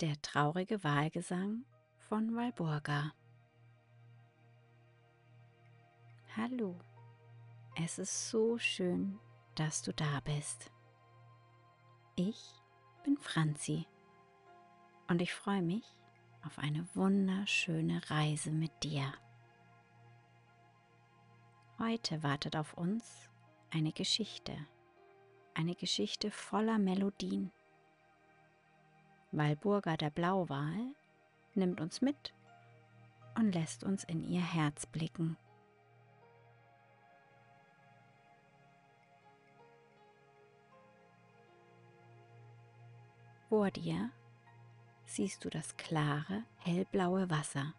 Der traurige Wahlgesang von Walburga. Hallo, es ist so schön, dass du da bist. Ich bin Franzi und ich freue mich auf eine wunderschöne Reise mit dir. Heute wartet auf uns eine Geschichte, eine Geschichte voller Melodien Walburga der Blauwal nimmt uns mit und lässt uns in ihr Herz blicken. Vor dir siehst du das klare, hellblaue Wasser.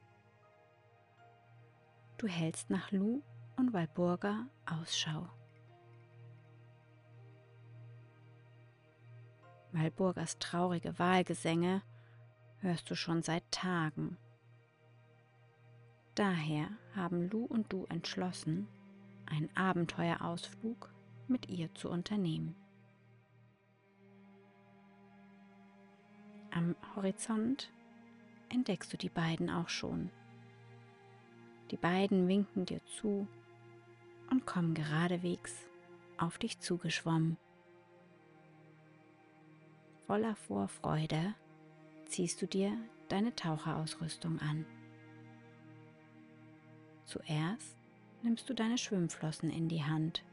Du hältst nach Lu und Walburga Ausschau. Walburgas traurige Wahlgesänge hörst du schon seit Tagen. Daher haben Lu und du entschlossen, einen Abenteuerausflug mit ihr zu unternehmen. Am Horizont entdeckst du die beiden auch schon. Die beiden winken dir zu und kommen geradewegs auf dich zugeschwommen. Voller Vorfreude ziehst du dir deine Taucherausrüstung an. Zuerst nimmst du deine Schwimmflossen in die Hand.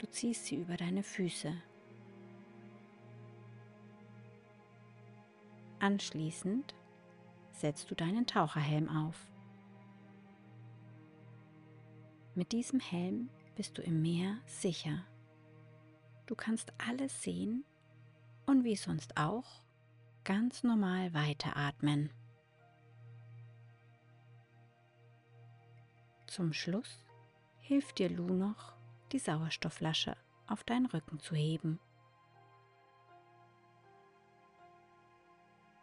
Du ziehst sie über deine Füße. Anschließend setzt du deinen Taucherhelm auf. Mit diesem Helm bist du im Meer sicher. Du kannst alles sehen, und wie sonst auch ganz normal weiteratmen. Zum Schluss hilft dir Lu noch, die Sauerstoffflasche auf deinen Rücken zu heben.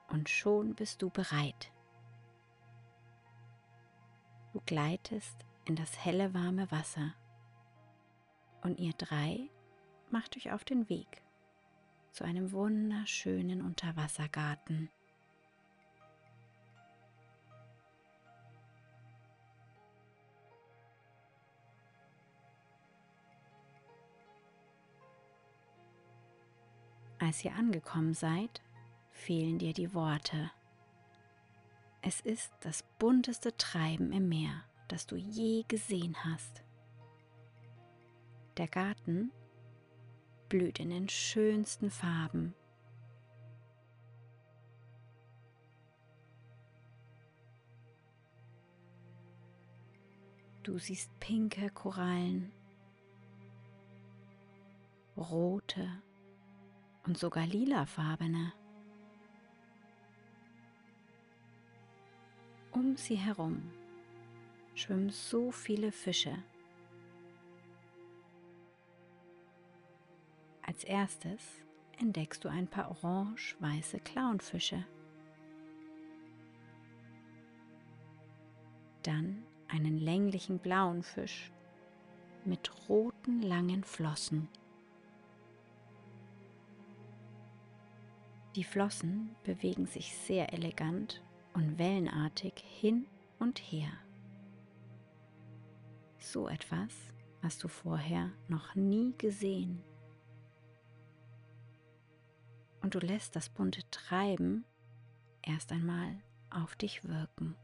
Und schon bist du bereit. Du gleitest in das helle warme Wasser und ihr drei macht euch auf den Weg zu einem wunderschönen Unterwassergarten. Als ihr angekommen seid, fehlen dir die Worte. Es ist das bunteste Treiben im Meer, das du je gesehen hast. Der Garten blüht in den schönsten Farben. Du siehst pinke Korallen, rote und sogar lilafarbene. Um sie herum schwimmen so viele Fische. Als erstes entdeckst du ein paar orange-weiße Clownfische. Dann einen länglichen blauen Fisch mit roten langen Flossen. Die Flossen bewegen sich sehr elegant und wellenartig hin und her. So etwas hast du vorher noch nie gesehen und du lässt das bunte Treiben erst einmal auf dich wirken.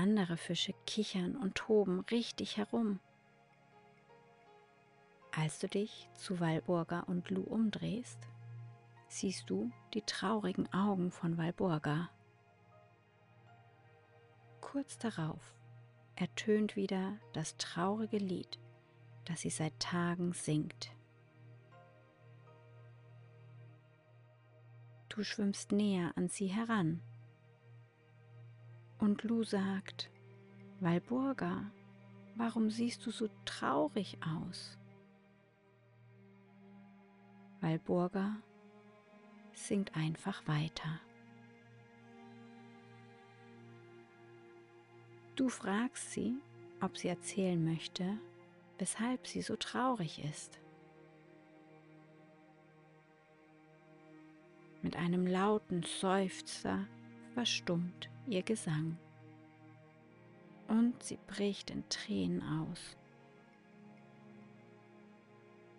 Andere Fische kichern und toben richtig herum. Als du dich zu Walburga und Lu umdrehst, siehst du die traurigen Augen von Walburga. Kurz darauf ertönt wieder das traurige Lied, das sie seit Tagen singt. Du schwimmst näher an sie heran. Und Lu sagt, Walburga, warum siehst du so traurig aus? Walburga singt einfach weiter. Du fragst sie, ob sie erzählen möchte, weshalb sie so traurig ist. Mit einem lauten Seufzer verstummt ihr Gesang und sie bricht in Tränen aus.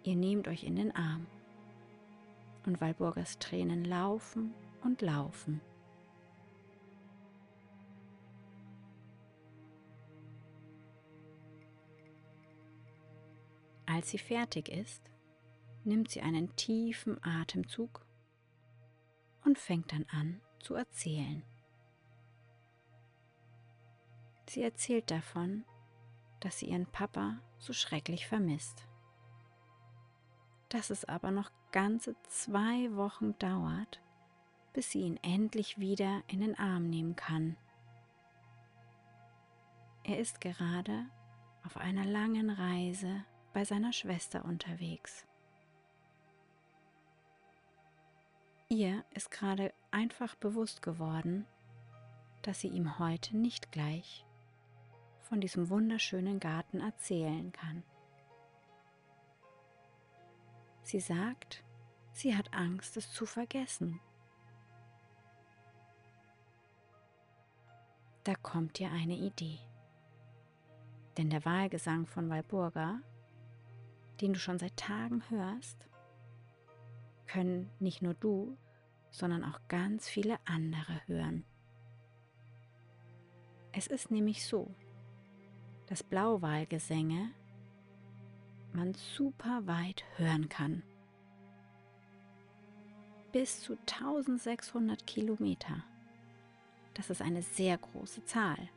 Ihr nehmt euch in den Arm und Walburgas Tränen laufen und laufen. Als sie fertig ist, nimmt sie einen tiefen Atemzug und fängt dann an zu erzählen. Sie erzählt davon, dass sie ihren Papa so schrecklich vermisst. Dass es aber noch ganze zwei Wochen dauert, bis sie ihn endlich wieder in den Arm nehmen kann. Er ist gerade auf einer langen Reise bei seiner Schwester unterwegs. Ihr ist gerade einfach bewusst geworden, dass sie ihm heute nicht gleich von diesem wunderschönen Garten erzählen kann. Sie sagt, sie hat Angst, es zu vergessen. Da kommt ihr eine Idee. Denn der Wahlgesang von Walburga den du schon seit Tagen hörst, können nicht nur du, sondern auch ganz viele andere hören. Es ist nämlich so, dass Blauwalgesänge man super weit hören kann. Bis zu 1600 Kilometer. Das ist eine sehr große Zahl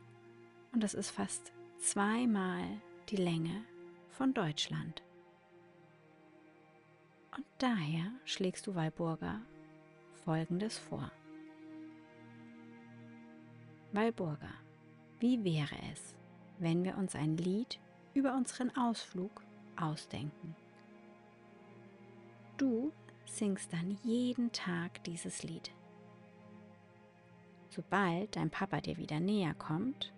und das ist fast zweimal die Länge von Deutschland. Und daher schlägst du Walburga Folgendes vor. Walburga, wie wäre es, wenn wir uns ein Lied über unseren Ausflug ausdenken? Du singst dann jeden Tag dieses Lied. Sobald dein Papa dir wieder näher kommt,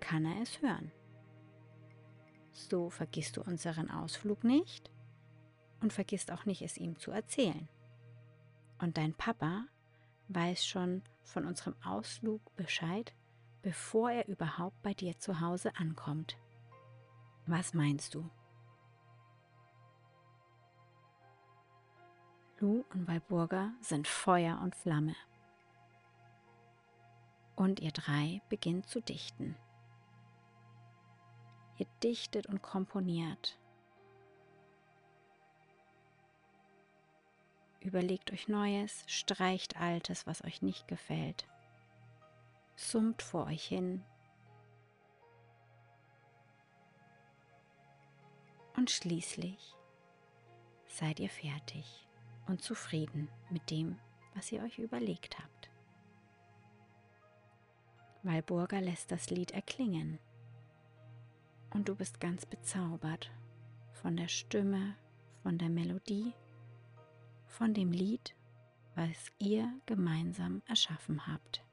kann er es hören. So vergisst du unseren Ausflug nicht und vergisst auch nicht, es ihm zu erzählen. Und dein Papa weiß schon von unserem Ausflug Bescheid, bevor er überhaupt bei dir zu Hause ankommt. Was meinst du? Lu und Walburga sind Feuer und Flamme. Und ihr drei beginnt zu dichten. Ihr dichtet und komponiert Überlegt euch Neues, streicht Altes, was euch nicht gefällt. Summt vor euch hin. Und schließlich seid ihr fertig und zufrieden mit dem, was ihr euch überlegt habt. Walburga lässt das Lied erklingen und du bist ganz bezaubert von der Stimme, von der Melodie von dem Lied, was ihr gemeinsam erschaffen habt.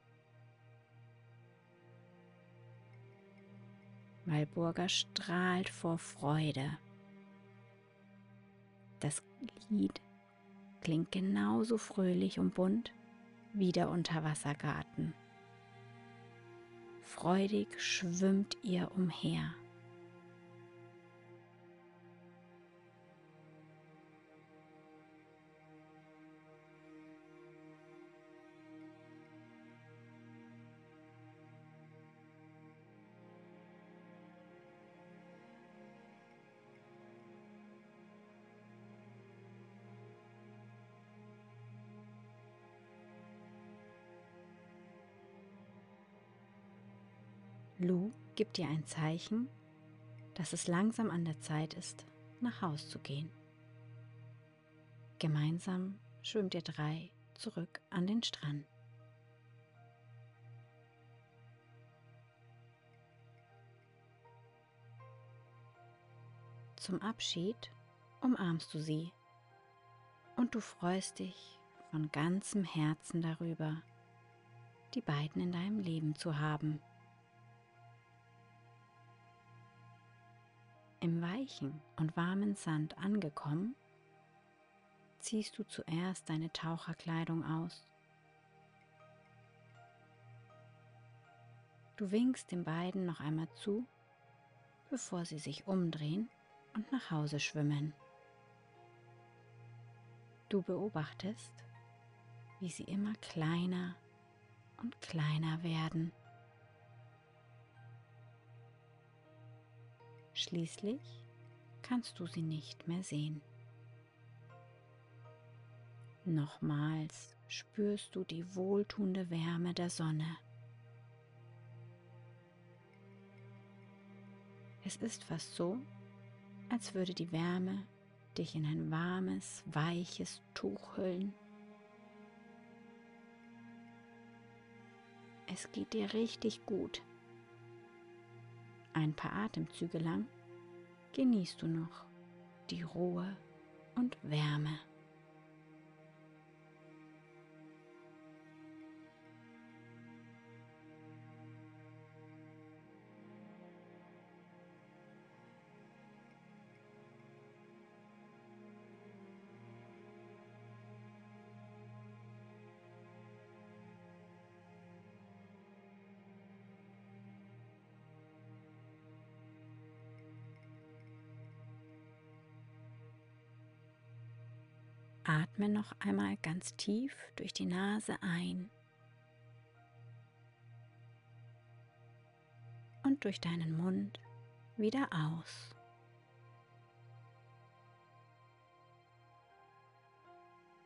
Walburga strahlt vor Freude. Das Lied klingt genauso fröhlich und bunt wie der Unterwassergarten. Freudig schwimmt ihr umher. Lu gibt dir ein Zeichen, dass es langsam an der Zeit ist, nach Haus zu gehen. Gemeinsam schwimmt ihr drei zurück an den Strand. Zum Abschied umarmst du sie und du freust dich von ganzem Herzen darüber, die beiden in deinem Leben zu haben. Im weichen und warmen Sand angekommen, ziehst du zuerst deine Taucherkleidung aus. Du winkst den beiden noch einmal zu, bevor sie sich umdrehen und nach Hause schwimmen. Du beobachtest, wie sie immer kleiner und kleiner werden. Schließlich kannst du sie nicht mehr sehen. Nochmals spürst du die wohltuende Wärme der Sonne. Es ist fast so, als würde die Wärme dich in ein warmes, weiches Tuch hüllen. Es geht dir richtig gut. Ein paar Atemzüge lang genießt du noch die Ruhe und Wärme. Atme noch einmal ganz tief durch die Nase ein und durch deinen Mund wieder aus.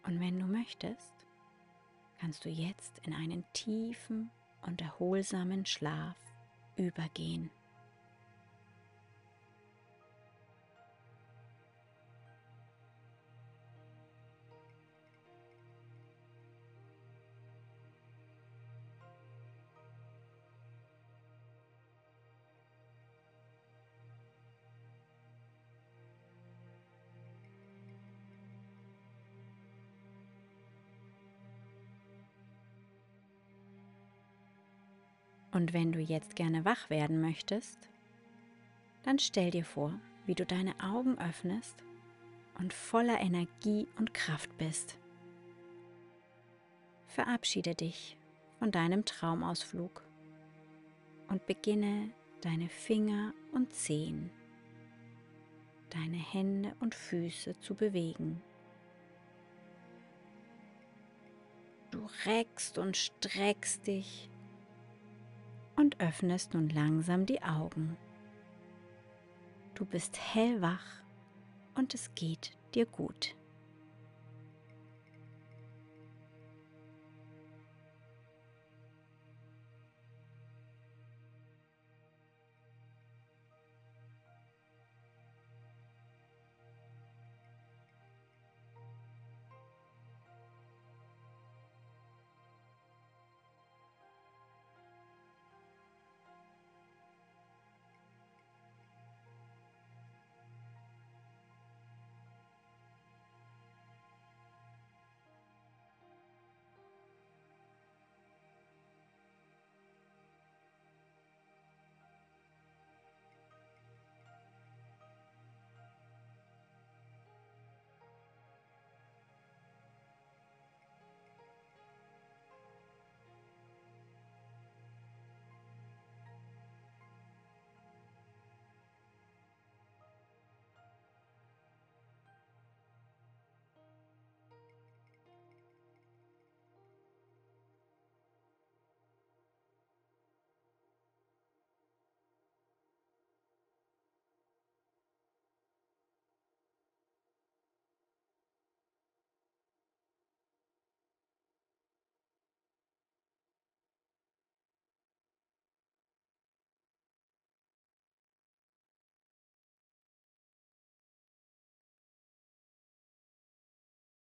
Und wenn du möchtest, kannst du jetzt in einen tiefen und erholsamen Schlaf übergehen. Und wenn du jetzt gerne wach werden möchtest, dann stell dir vor, wie du deine Augen öffnest und voller Energie und Kraft bist. Verabschiede dich von deinem Traumausflug und beginne deine Finger und Zehen, deine Hände und Füße zu bewegen. Du reckst und streckst dich und öffnest nun langsam die Augen. Du bist hellwach und es geht dir gut.